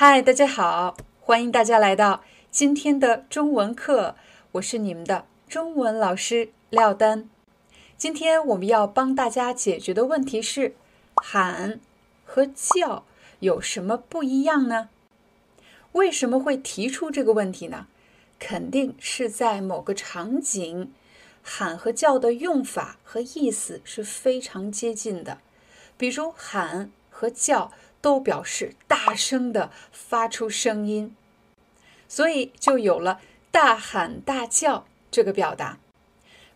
嗨，大家好，欢迎大家来到今天的中文课，我是你们的中文老师廖丹。今天我们要帮大家解决的问题是：喊和叫有什么不一样呢？为什么会提出这个问题呢？肯定是在某个场景，喊和叫的用法和意思是非常接近的，比如喊和叫。都表示大声的发出声音，所以就有了大喊大叫这个表达。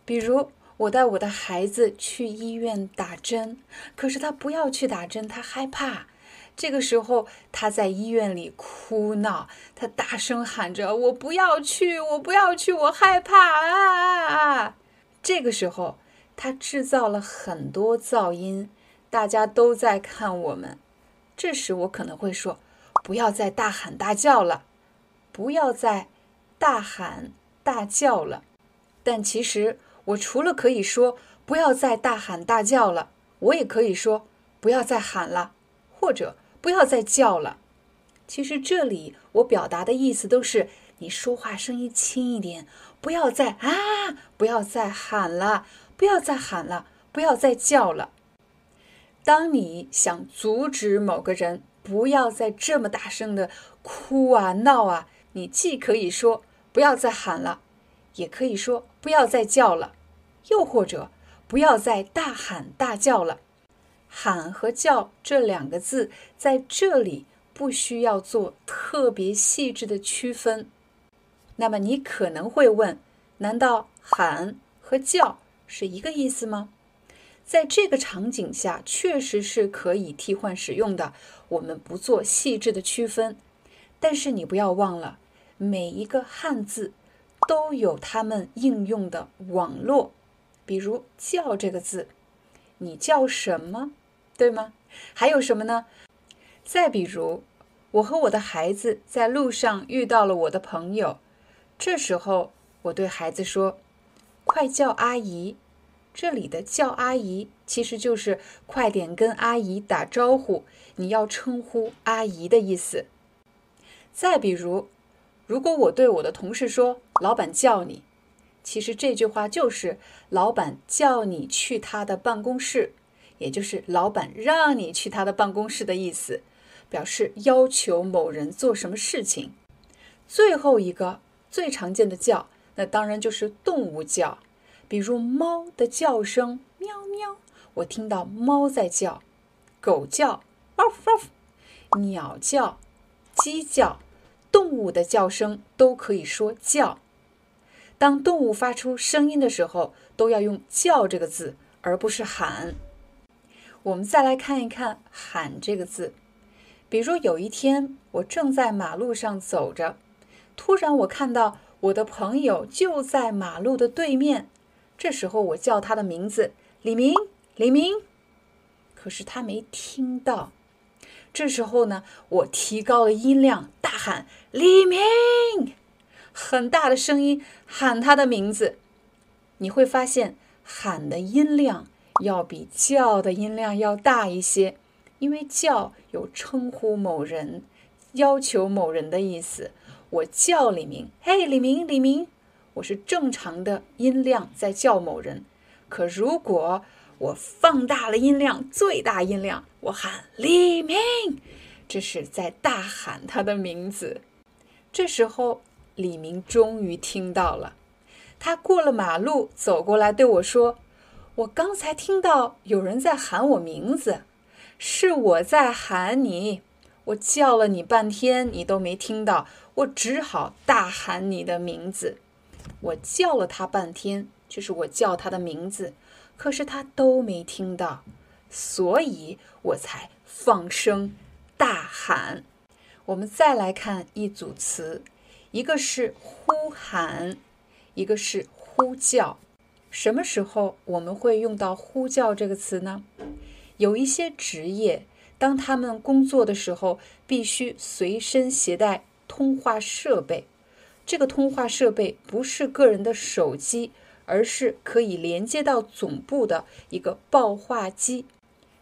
比如，我带我的孩子去医院打针，可是他不要去打针，他害怕。这个时候，他在医院里哭闹，他大声喊着：“我不要去，我不要去，我害怕啊啊啊！”这个时候，他制造了很多噪音，大家都在看我们。这时我可能会说：“不要再大喊大叫了，不要再大喊大叫了。”但其实我除了可以说“不要再大喊大叫了”，我也可以说“不要再喊了”或者“不要再叫了”。其实这里我表达的意思都是你说话声音轻一点，不要再啊，不要再喊了，不要再喊了，不要再叫了。当你想阻止某个人不要再这么大声的哭啊闹啊，你既可以说不要再喊了，也可以说不要再叫了，又或者不要再大喊大叫了。喊和叫这两个字在这里不需要做特别细致的区分。那么你可能会问：难道喊和叫是一个意思吗？在这个场景下，确实是可以替换使用的。我们不做细致的区分，但是你不要忘了，每一个汉字都有它们应用的网络。比如“叫”这个字，你叫什么？对吗？还有什么呢？再比如，我和我的孩子在路上遇到了我的朋友，这时候我对孩子说：“快叫阿姨。”这里的叫阿姨，其实就是快点跟阿姨打招呼，你要称呼阿姨的意思。再比如，如果我对我的同事说“老板叫你”，其实这句话就是老板叫你去他的办公室，也就是老板让你去他的办公室的意思，表示要求某人做什么事情。最后一个最常见的叫，那当然就是动物叫。比如猫的叫声，喵喵，我听到猫在叫；狗叫，汪汪；鸟叫，鸡叫，动物的叫声都可以说叫。当动物发出声音的时候，都要用“叫”这个字，而不是喊。我们再来看一看“喊”这个字。比如有一天，我正在马路上走着，突然我看到我的朋友就在马路的对面。这时候我叫他的名字，李明，李明，可是他没听到。这时候呢，我提高了音量，大喊李明，很大的声音喊他的名字。你会发现，喊的音量要比叫的音量要大一些，因为叫有称呼某人、要求某人的意思。我叫李明，嘿，李明，李明。我是正常的音量在叫某人，可如果我放大了音量，最大音量，我喊李明，这是在大喊他的名字。这时候，李明终于听到了，他过了马路，走过来对我说：“我刚才听到有人在喊我名字，是我在喊你，我叫了你半天，你都没听到，我只好大喊你的名字。”我叫了他半天，就是我叫他的名字，可是他都没听到，所以我才放声大喊。我们再来看一组词，一个是呼喊，一个是呼叫。什么时候我们会用到呼叫这个词呢？有一些职业，当他们工作的时候，必须随身携带通话设备。这个通话设备不是个人的手机，而是可以连接到总部的一个报话机。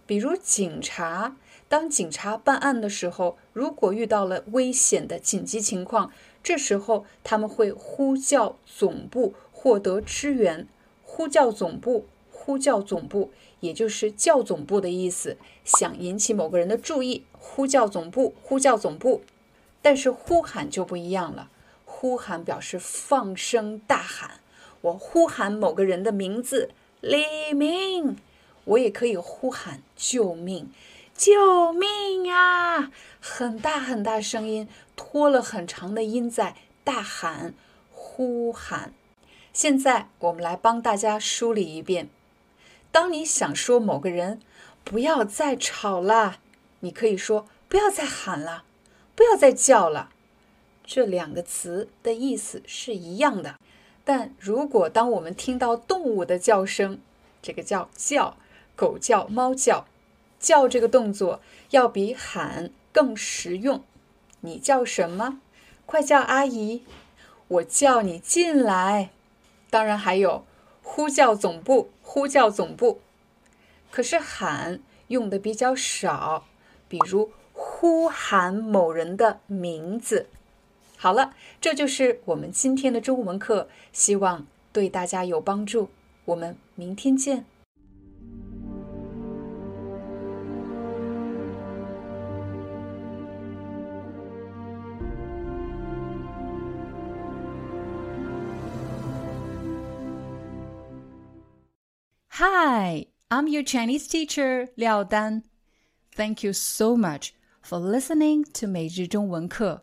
比如警察。当警察办案的时候，如果遇到了危险的紧急情况，这时候他们会呼叫总部获得支援。呼叫总部，呼叫总部，也就是叫总部的意思。想引起某个人的注意，呼叫总部，呼叫总部。但是呼喊就不一样了，呼喊表示放声大喊。我呼喊某个人的名字，李明。我也可以呼喊救命。救命啊！很大很大声音，拖了很长的音在大喊、呼喊。现在我们来帮大家梳理一遍：当你想说某个人不要再吵了，你可以说不要再喊了，不要再叫了。这两个词的意思是一样的。但如果当我们听到动物的叫声，这个叫叫，狗叫、猫叫。叫这个动作要比喊更实用。你叫什么？快叫阿姨！我叫你进来。当然还有呼叫总部，呼叫总部。可是喊用的比较少，比如呼喊某人的名字。好了，这就是我们今天的中文课，希望对大家有帮助。我们明天见。Hi, I'm your Chinese teacher, Liao Dan. Thank you so much for listening to 每日中文课.